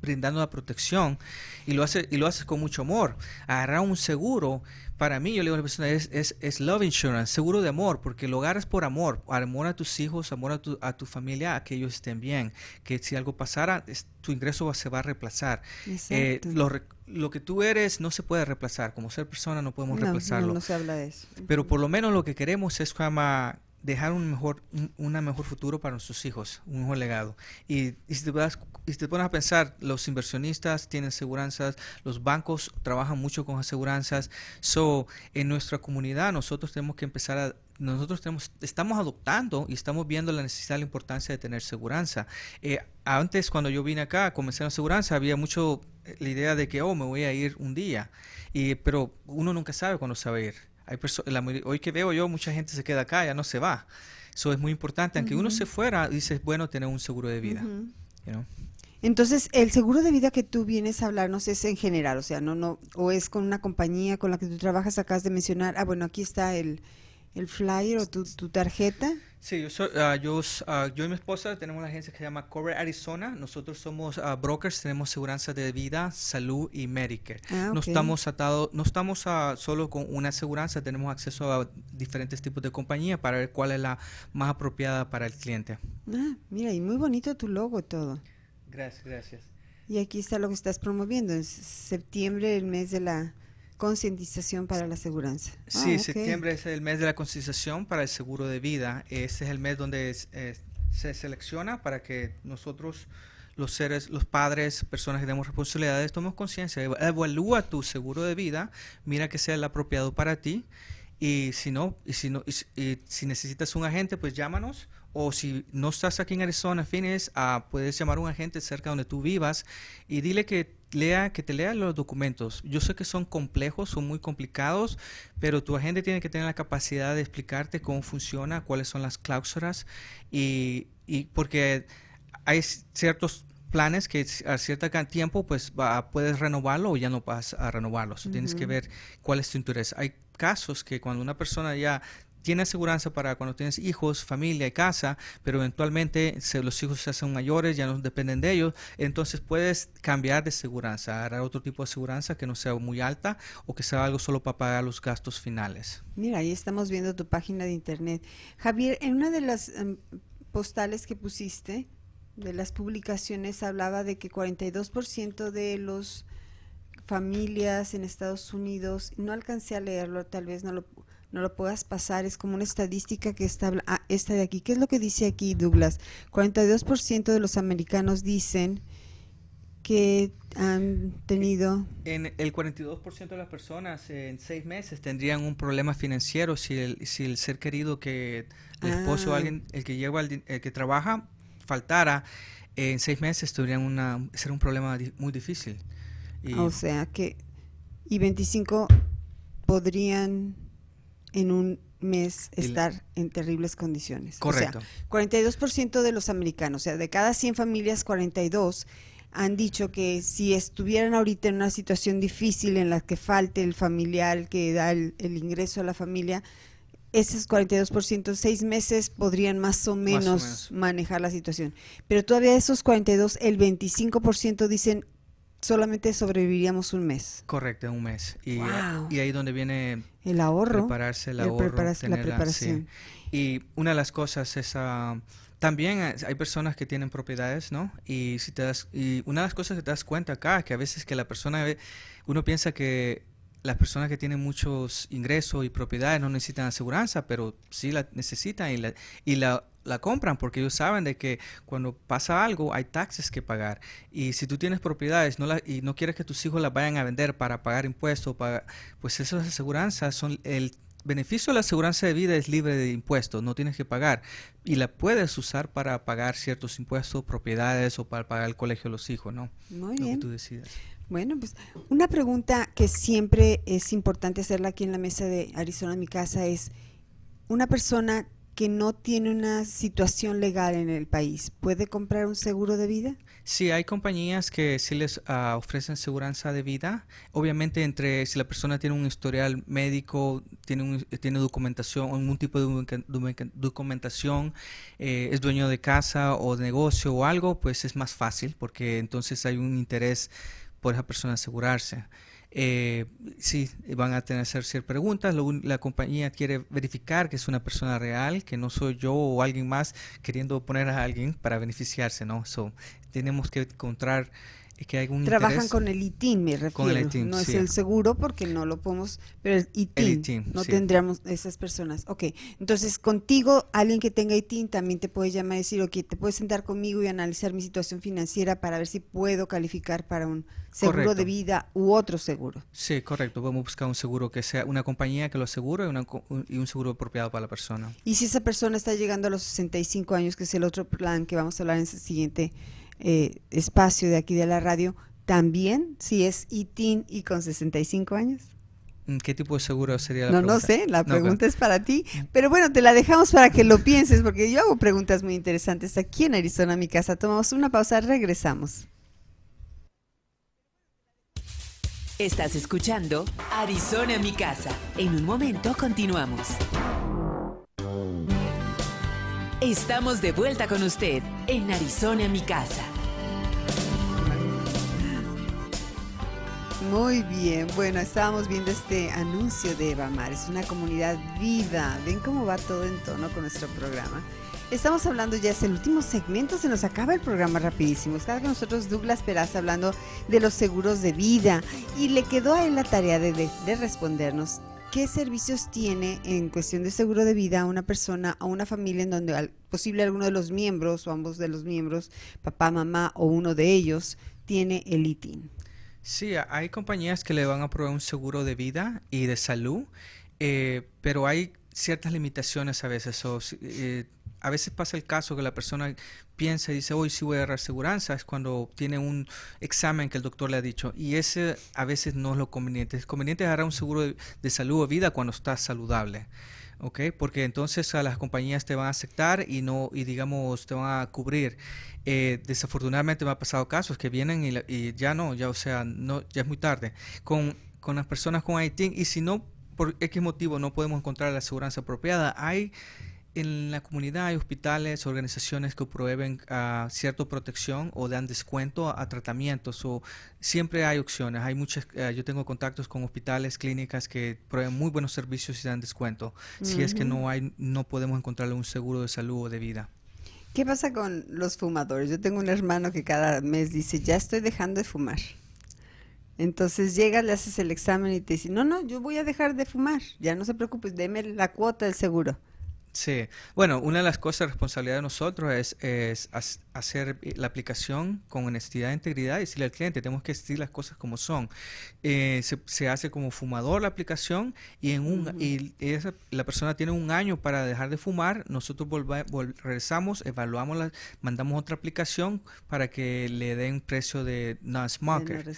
brindando la protección, y lo, hace, y lo haces con mucho amor. Agarrar un seguro, para mí, yo le digo a la persona, es, es, es, love insurance, seguro de amor, porque el hogar es por amor, amor a tus hijos, amor a tu, a tu familia, a que ellos estén bien, que si algo pasara, tu ingreso se va a reemplazar. Eh, lo, lo que tú eres no se puede reemplazar. Como ser persona no podemos reemplazarlo. No, no se habla de eso. Pero por lo menos lo que queremos es como dejar un mejor, un, mejor futuro para nuestros hijos, un mejor legado. Y, si, te vas, pones a pensar, los inversionistas tienen aseguranzas, los bancos trabajan mucho con aseguranzas. So, en nuestra comunidad nosotros tenemos que empezar a nosotros tenemos, estamos adoptando y estamos viendo la necesidad, la importancia de tener seguranza. Eh, antes, cuando yo vine acá, comencé en seguranza, había mucho eh, la idea de que, oh, me voy a ir un día, y, pero uno nunca sabe cuándo se va a ir. Hay la, hoy que veo yo, mucha gente se queda acá, ya no se va. Eso es muy importante. Aunque uno se fuera, dices, bueno, tener un seguro de vida. Entonces, el seguro de vida que tú vienes a hablarnos es en general, o sea, no, no, o es con una compañía con la que tú trabajas, acabas de mencionar, ah, bueno, aquí está el, el flyer o tu, tu tarjeta? Sí, yo, soy, ah, yo, uh, yo, y mi esposa tenemos una agencia que se llama Cover Arizona. Nosotros somos uh, brokers, tenemos seguridad de vida, salud y Medicare. Ah, no estamos atados, no estamos solo con una aseguranza, tenemos acceso a diferentes tipos de compañía para ver cuál es la más apropiada para el cliente. Ah, mira, y muy bonito tu logo todo. Gracias, gracias. Y aquí está lo que estás promoviendo, en septiembre, el mes de la Concientización para la seguridad. Sí, ah, septiembre es el mes de la concientización para el seguro de vida. Este es el mes donde se selecciona para que nosotros, los seres, los padres, personas que tenemos responsabilidades, tomemos conciencia. Evalúa tu seguro de vida, mira que sea el apropiado para ti. Y si no, y si no, y, si necesitas un agente, pues llámanos o si no estás aquí en Arizona, Phoenix, uh, puedes llamar a un agente cerca donde tú vivas y dile que lea, que te lea los documentos. Yo sé que son complejos, son muy complicados, pero tu agente tiene que tener la capacidad de explicarte cómo funciona, cuáles son las cláusulas y, y porque hay ciertos planes que a cierto tiempo pues va, puedes renovarlo o ya no vas a renovarlos. Tienes que ver cuál es tu interés. Hay casos que cuando una persona ya tiene aseguranza para cuando tienes hijos, familia y casa, pero eventualmente los hijos se hacen mayores, ya no dependen de ellos, entonces puedes cambiar de aseguranza, agarrar otro tipo de aseguranza que no sea muy alta o que sea algo solo para pagar los gastos finales. Mira, ahí estamos viendo tu página de internet. Javier, en una de las em, postales que pusiste, de las publicaciones, hablaba de que 42% de los familias en Estados Unidos, no alcancé a leerlo, tal vez no lo no lo puedas pasar, es como una estadística que está ah, esta de aquí. ¿Qué es lo que dice aquí Douglas? 42% de los americanos dicen que han tenido... En el 42% de las personas en seis meses tendrían un problema financiero si el, si el ser querido que el esposo o ah. alguien, el que lleva, el, que trabaja, faltara, en seis meses tendrían una, ser un problema muy difícil. o sea que, y 25 podrían en un mes estar en terribles condiciones. Correcto. O sea, 42% de los americanos, o sea, de cada 100 familias, 42 han dicho que si estuvieran ahorita en una situación difícil en la que falte el familiar que da el, ingreso a la familia, esos 42%, seis meses podrían más o, menos manejar la situación. Pero todavía esos 42, el 25% dicen solamente sobreviviríamos un mes. Correcto, un mes. Y, y ahí donde viene el ahorro. Prepararse el ahorro. la preparación. Y una de las cosas es... Uh, también hay personas que tienen propiedades, ¿no? Y si te das, y una de las cosas que te das cuenta acá, que a veces que la persona, uno piensa que las personas que tienen muchos ingresos y propiedades no necesitan aseguranza, pero sí la necesitan y la, y la, la compran porque ellos saben de que cuando pasa algo hay taxes que pagar. Y si tú tienes propiedades no la, y no quieres que tus hijos las vayan a vender para pagar impuestos, para, pues esas aseguranzas son el beneficio de la aseguranza de vida es libre de impuestos, no tienes que pagar y la puedes usar para pagar ciertos impuestos, propiedades o para pagar el colegio de los hijos, ¿no? Muy bien. tú decidas. Bueno, pues una pregunta que siempre es importante hacerla aquí en la mesa de Arizona, en mi casa, es una persona que no tiene una situación legal en el país, ¿puede comprar un seguro de vida? Sí, hay compañías que sí les ah, ofrecen seguridad de vida. Obviamente, entre si la persona tiene un historial médico, tiene, tiene documentación, algún tipo de documentación, eh, es dueño de casa o de negocio o algo, pues es más fácil porque entonces hay un interés por esa persona asegurarse. Eh, sí, van a tener que hacer preguntas. La, compañía quiere verificar que es una persona real, que no soy yo o alguien más queriendo poner a alguien para beneficiarse, ¿no? So, tenemos que encontrar Trabajan con el ITIN, me refiero. no es el seguro porque no lo podemos, pero el ITIN. no tendríamos esas personas. Ok, entonces contigo, alguien que tenga ITIN también te puede llamar y decir, ok, te puedes sentar conmigo y analizar mi situación financiera para ver si puedo calificar para un seguro de vida u otro seguro. Sí, correcto. A buscar un seguro que sea una compañía que lo asegure y, y un seguro apropiado para la persona. Y si esa persona está llegando a los 65 años, que es el otro plan que vamos a hablar en el siguiente eh, espacio de aquí de la radio, también si es ITIN y con 65 años? Mm, ¿Qué tipo de seguro sería la no, pregunta? No sé, la pregunta es para ti. Pero bueno, te la dejamos para que lo pienses, porque yo hago preguntas muy interesantes aquí en Arizona, mi casa. Tomamos una pausa, regresamos. Estás escuchando Arizona, mi casa. En un momento continuamos. Estamos de vuelta con usted en Arizona, mi casa. Muy bien, bueno, estábamos viendo este anuncio de Mar. Es una comunidad viva. Ven cómo va todo en tono con nuestro programa. Estamos hablando ya, es el último segmento, se nos acaba el programa rapidísimo. Está con nosotros Douglas Peraza hablando de los seguros de vida y le quedó a él la tarea de, de respondernos ¿Qué servicios tiene en cuestión de seguro de vida a una persona, a una familia en donde al, posible alguno de los miembros o ambos de los miembros, papá, mamá o uno de ellos, tiene el ITIN? Sí, hay compañías que le van a proveer un seguro de vida y de salud, eh, pero hay ciertas limitaciones a veces. O, eh, a veces pasa el caso que la persona piensa y dice, hoy sí voy a agarrar seguranza, es cuando tiene un examen que el doctor le ha dicho. Y ese a veces no es lo conveniente. Es conveniente agarrar un seguro de, salud o vida cuando estás saludable. ¿Ok? Porque entonces a las compañías te van a aceptar y no y digamos te van a cubrir. Eh, desafortunadamente me ha pasado casos que vienen y, ya no, ya o sea, no ya es muy tarde. Con, con las personas con ITIN y si no por X motivo no podemos encontrar la aseguranza apropiada, hay en la comunidad hay hospitales, organizaciones que proveen uh, cierta protección o dan descuento a, tratamientos o siempre hay opciones. Hay muchas, uh, yo tengo contactos con hospitales, clínicas que proveen muy buenos servicios y dan descuento. Si es que no hay, no podemos encontrarle un seguro de salud o de vida. ¿Qué pasa con los fumadores? Yo tengo un hermano que cada mes dice, ya estoy dejando de fumar. Entonces llegas, le haces el examen y te dice, no, no, yo voy a dejar de fumar. Ya no se preocupe, deme la cuota del seguro. Sí, bueno, una de las cosas responsabilidad de nosotros es, es hacer la aplicación con honestidad e integridad y decirle al cliente, tenemos que decir las cosas como son. Eh, se, hace como fumador la aplicación y en un y la persona tiene un año para dejar de fumar, nosotros regresamos, evaluamos, la, mandamos otra aplicación para que le den precio de non-smoker.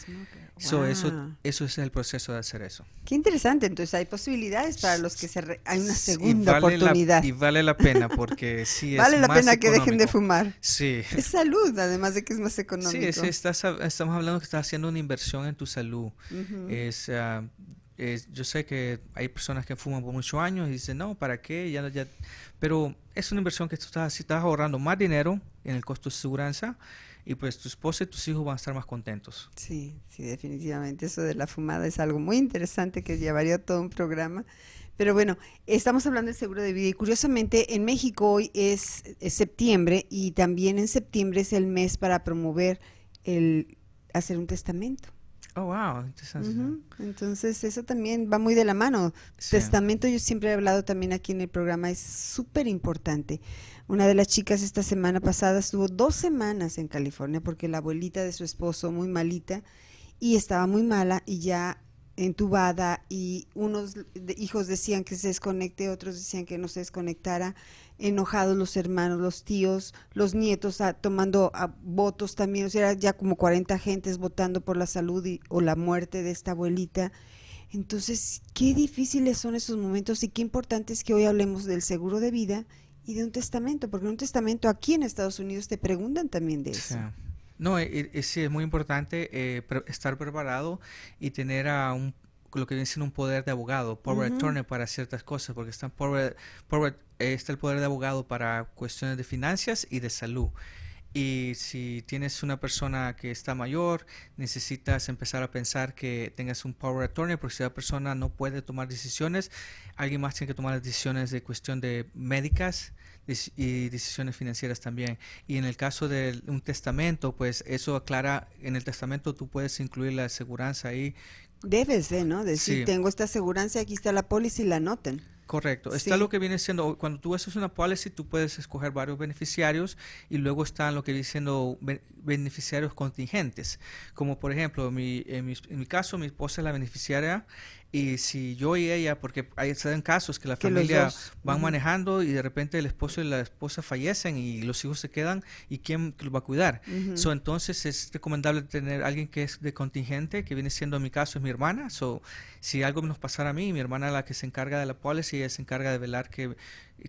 eso, eso es el proceso de hacer eso. Qué interesante, entonces hay posibilidades para los que se hay una segunda oportunidad. Y vale la pena porque sí Vale la pena que dejen de fumar. Sí. Es salud, además de que es más económico. Sí, estás, estamos hablando que estás haciendo una inversión en tu salud. Es, yo sé que hay personas que fuman por muchos años y dicen, no, ¿para qué? Ya, ya. Pero es una inversión que tú estás, estás ahorrando más dinero en el costo de seguridad y pues tu esposa y tus hijos van a estar más contentos. Sí, sí, definitivamente. Eso de la fumada es algo muy interesante que llevaría todo un programa. Pero bueno, estamos hablando del seguro de vida y curiosamente en México hoy es, septiembre y también en septiembre es el mes para promover el hacer un testamento. Oh, wow. Entonces, eso también va muy de la mano. Testamento, yo siempre he hablado también aquí en el programa, es súper importante. Una de las chicas esta semana pasada estuvo dos semanas en California porque la abuelita de su esposo, muy malita, y estaba muy mala y ya entubada y unos hijos decían que se desconecte, otros decían que no se desconectara, enojados los hermanos, los tíos, los nietos ah, tomando ah, votos también, o sea, ya como 40 gentes votando por la salud o la muerte de esta abuelita. Entonces, qué difíciles son esos momentos y qué importante es que hoy hablemos del seguro de vida y de un testamento, porque en un testamento aquí en Estados Unidos te preguntan también de eso. No, e, e, sí, es muy importante eh, estar preparado y tener a un lo que viene siendo un poder de abogado, power attorney para ciertas cosas, porque está, power, está el poder de abogado para cuestiones de finanzas y de salud. Y si tienes una persona que está mayor, necesitas empezar a pensar que tengas un power attorney, porque si la persona no puede tomar decisiones, alguien más tiene que tomar las decisiones de cuestión de médicas y decisiones financieras también. Y en el caso de un testamento, pues eso aclara, en el testamento tú puedes incluir la aseguranza ahí. Debes de, ¿no? Decir, tengo esta aseguranza, aquí está la póliza y la anoten. Correcto. Está lo que viene siendo, cuando tú haces una policy, tú puedes escoger varios beneficiarios y luego están lo que viene siendo beneficiarios contingentes. Como por ejemplo, mi, en, mi, en mi caso, mi esposa es la beneficiaria y si yo y ella, porque hay se dan casos que la familia van manejando y de repente el esposo y la esposa fallecen y los hijos se quedan y quién los va a cuidar. so, entonces es recomendable tener alguien que es de contingente, que viene siendo en mi caso es mi hermana. So, si algo nos pasara a mí, mi hermana es la que se encarga de la policy, ella se encarga de velar que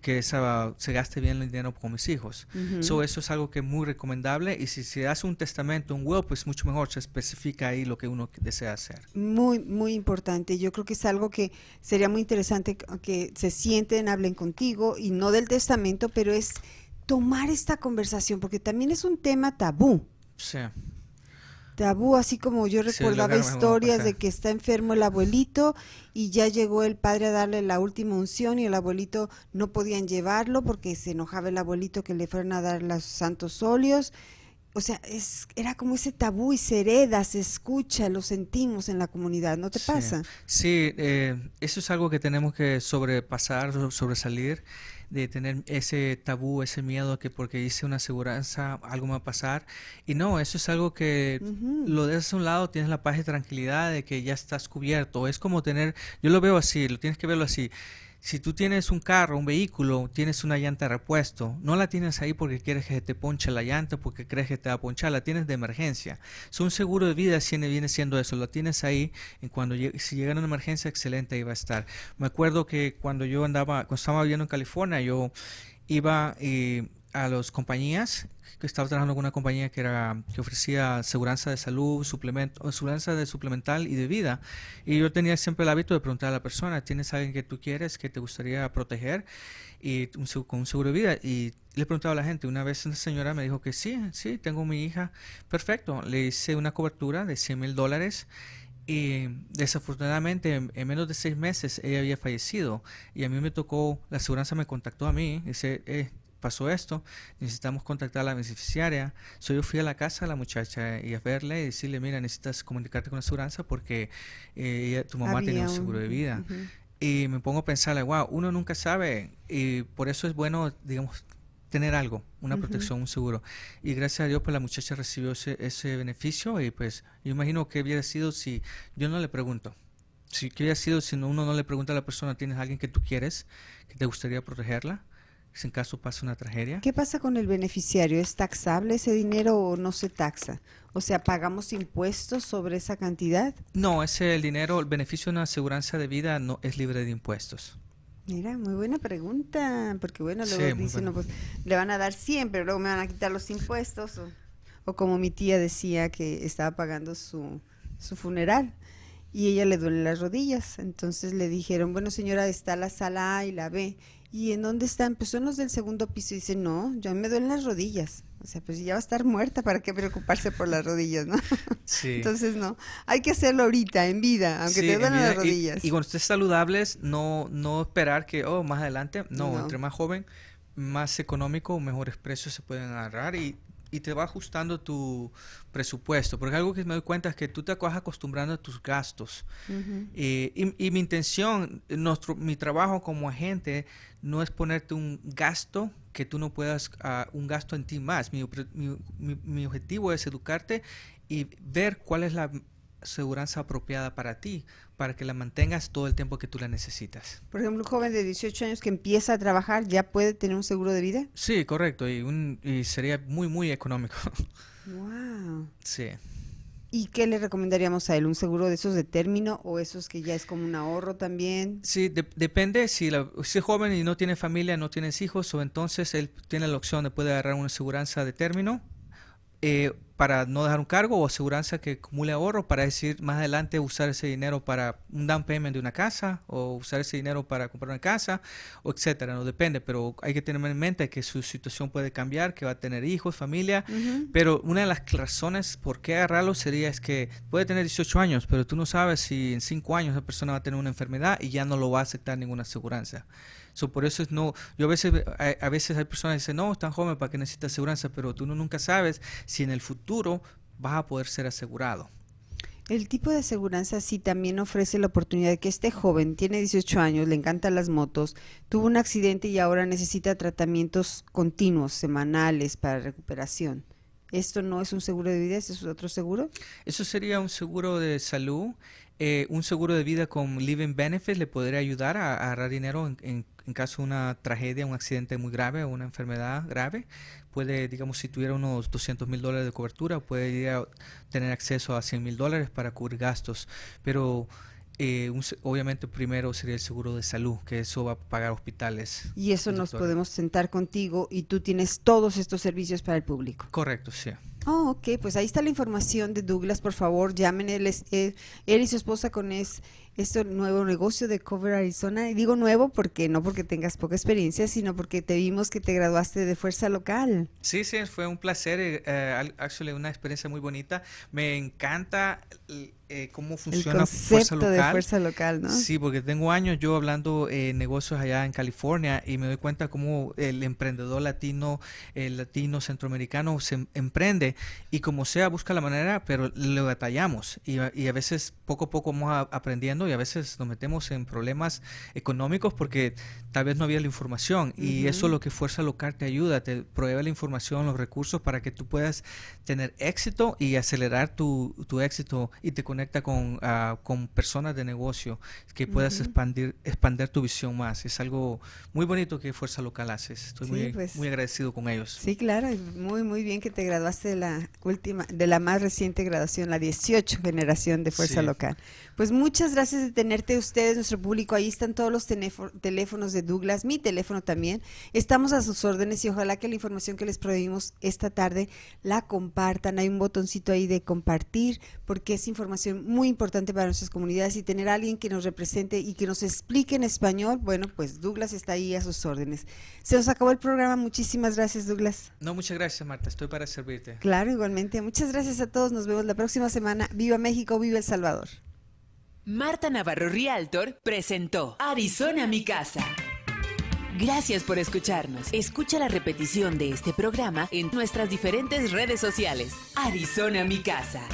que esa, se gaste bien el dinero con mis hijos. eso es algo que es muy recomendable y si se hace un testamento, un will, pues mucho mejor se especifica ahí lo que uno desea hacer. Muy, muy importante. Yo creo que es algo que sería muy interesante que se sienten, hablen contigo y no del testamento, pero es tomar esta conversación porque también es un tema tabú. Sí tabú, así como yo recordaba historias de que está enfermo el abuelito y ya llegó el padre a darle la última unción y el abuelito no podían llevarlo porque se enojaba el abuelito que le fueran a dar los santos óleos. O sea, es, era como ese tabú y se hereda, se escucha, lo sentimos en la comunidad, ¿no te pasa? Sí, eh, eso es algo que tenemos que sobrepasar, sobresalir de tener ese tabú, ese miedo que porque hice una aseguranza algo me va a pasar. Y no, eso es algo que lo dejas a un lado, tienes la paz y tranquilidad de que ya estás cubierto. Es como tener, yo lo veo así, lo tienes que verlo así si tú tienes un carro, un vehículo, tienes una llanta de repuesto, no la tienes ahí porque quieres que te ponche la llanta, porque crees que te va a ponchar, la tienes de emergencia. Es un seguro de vida viene siendo eso, lo tienes ahí en cuando si llega una emergencia, excelente, ahí va a estar. Me acuerdo que cuando yo andaba, cuando estaba viviendo en California, yo iba y a las compañías, que estaba trabajando con una compañía que era que ofrecía aseguranza de salud, suplemento, de suplemental y de vida. Y yo tenía siempre el hábito de preguntar a la persona, ¿tienes alguien que tú quieres, que te gustaría proteger? Y un, con un seguro de vida. Y le preguntaba a la gente, una vez una señora me dijo que sí, sí, tengo mi hija. Perfecto, le hice una cobertura de 100 mil dólares. Y desafortunadamente en, menos de seis meses ella había fallecido y a mí me tocó, la aseguranza me contactó a mí, dice, eh, pasó esto, necesitamos contactar a la beneficiaria. So, yo fui a la casa a la muchacha y a verle y decirle, mira, necesitas comunicarte con la aseguranza porque eh, tu mamá tiene un seguro de vida. Y me pongo a pensarle, wow, uno nunca sabe y por eso es bueno, digamos, tener algo, una protección, un seguro. Y gracias a Dios, pues la muchacha recibió ese, ese beneficio y pues yo imagino que hubiera sido si yo no le pregunto. Si que hubiera sido si uno no le pregunta a la persona, ¿tienes alguien que tú quieres, que te gustaría protegerla? En caso pasa una tragedia. ¿Qué pasa con el beneficiario? ¿Es taxable ese dinero o no se taxa? O sea, ¿pagamos impuestos sobre esa cantidad? No, ese el dinero, el beneficio de una aseguranza de vida no es libre de impuestos. Mira, muy buena pregunta, porque bueno, luego dicen, no, pues le van a dar 100, pero luego me van a quitar los impuestos. O, o como mi tía decía que estaba pagando su, su funeral y ella le duele las rodillas. Entonces le dijeron, bueno señora, está la sala A y la B ¿Y en dónde están? Pues son los del segundo piso. Y dice, no, yo me duelen las rodillas. O sea, pues ya va a estar muerta, ¿para qué preocuparse por las rodillas, no? *laughs* Sí. Entonces, no. Hay que hacerlo ahorita, en vida, aunque Sí, te en duelen las y- rodillas. Y, cuando estés saludables, no, no esperar que, oh, más adelante. No, No. entre más joven, más económico, mejores precios se pueden agarrar y, y te va ajustando tu presupuesto. Porque algo que me doy cuenta es que tú te vas acostumbrando a tus gastos. Eh, y, y mi intención, nuestro, mi trabajo como agente no es ponerte un gasto que tú no puedas, ah, un gasto en ti más. Mi, opre- mi- mi- mi objetivo es educarte y ver cuál es la aseguranza apropiada para ti, para que la mantengas todo el tiempo que tú la necesitas. Por ejemplo, un joven de 18 años que empieza a trabajar, ¿ya puede tener un seguro de vida? Sí, correcto, y, un, y sería muy, muy económico. *laughs* Wow. sí. ¿Y qué le recomendaríamos a él? ¿Un seguro de esos de término o esos que ya es como un ahorro también? Sí, de- depende si, la, si es joven y no tiene familia, no tienes hijos, o entonces él tiene la opción de puede agarrar una aseguranza de término eh, para no dejar un cargo o aseguranza que acumule ahorro para decir más adelante usar ese dinero para un down payment de una casa o usar ese dinero para comprar una casa o etcétera, no depende, pero hay que tener en mente que su situación puede cambiar, que va a tener hijos, familia, pero una de las razones por qué agarrarlo sería es que puede tener 18 años, pero tú no sabes si en 5 años esa persona va a tener una enfermedad y ya no lo va a aceptar ninguna aseguranza. So, por eso es no, yo a veces, ve- a, a veces hay personas que dicen, no, es tan joven para que necesita aseguranza, pero tú no, nunca sabes si en el futuro vas a poder ser asegurado. El tipo de aseguranza sí también ofrece la oportunidad de que este joven tiene 18 años, le encantan las motos, tuvo un accidente y ahora necesita tratamientos continuos, semanales para recuperación. ¿Esto no es un seguro de vida? ¿Este es otro seguro? Eso sería un seguro de salud, eh, un seguro de vida con living benefits le podría ayudar a, a agarrar dinero en, en- en caso de una tragedia, un accidente muy grave o una enfermedad grave. Puede, digamos, si tuviera unos 200 mil dólares de cobertura, puede ir a tener acceso a 100 mil dólares para cubrir gastos. Pero eh, un obviamente primero sería el seguro de salud, que eso va a pagar hospitales. Y eso nos podemos sentar contigo y tú tienes todos estos servicios para el público. Correcto, sí. Oh, ok, pues ahí está la información de Douglas, por favor, llamen él, él, él y su esposa con es, este nuevo negocio de Cover Arizona. Y digo nuevo porque no porque tengas poca experiencia, sino porque te vimos que te graduaste de fuerza local. Sí, sí, fue un placer, eh, eh, al- actually una experiencia muy bonita. Me encanta eh, eh, cómo El funciona Fuerza concepto de Local. fuerza local, ¿no? Sí, porque tengo años yo hablando eh, negocios allá en California y me doy cuenta cómo el emprendedor latino, el latino centroamericano se em- emprende y como sea busca la manera, pero le batallamos y, a- y a veces poco a poco vamos a- aprendiendo y a veces nos metemos en problemas económicos porque tal vez no había la información y eso es lo que Fuerza Local te ayuda, te provee la información, los recursos para que tú puedas tener éxito y acelerar tu, tu éxito y te conecta con, ah, con personas de negocio que puedas expandir, expandir tu visión más. Es algo muy bonito que Fuerza Local hace. Estoy Sí, muy, pues. muy agradecido con ellos. Sí, claro, muy muy bien que te graduaste de la última, de la más reciente graduación, la 18 generación de Fuerza Sí. Local. Pues muchas gracias de tenerte ustedes, nuestro público. Ahí están todos los teléfo- teléfonos de Douglas, mi teléfono también. Estamos a sus órdenes y ojalá que la información que les proveímos esta tarde la compartan. Hay un botoncito ahí de compartir porque es información muy importante para nuestras comunidades y tener a alguien que nos represente y que nos explique en español. Bueno, pues Douglas está ahí a sus órdenes. Se nos acabó el programa. Muchísimas gracias, Douglas. No, muchas gracias, Marta. Estoy para servirte. Claro, igualmente. Muchas gracias a todos. Nos vemos la próxima semana. Viva México, viva El Salvador. Marta Navarro Realtor presentó Arizona mi casa. Gracias por escucharnos. Escucha la repetición de este programa en nuestras diferentes redes sociales. Arizona mi casa.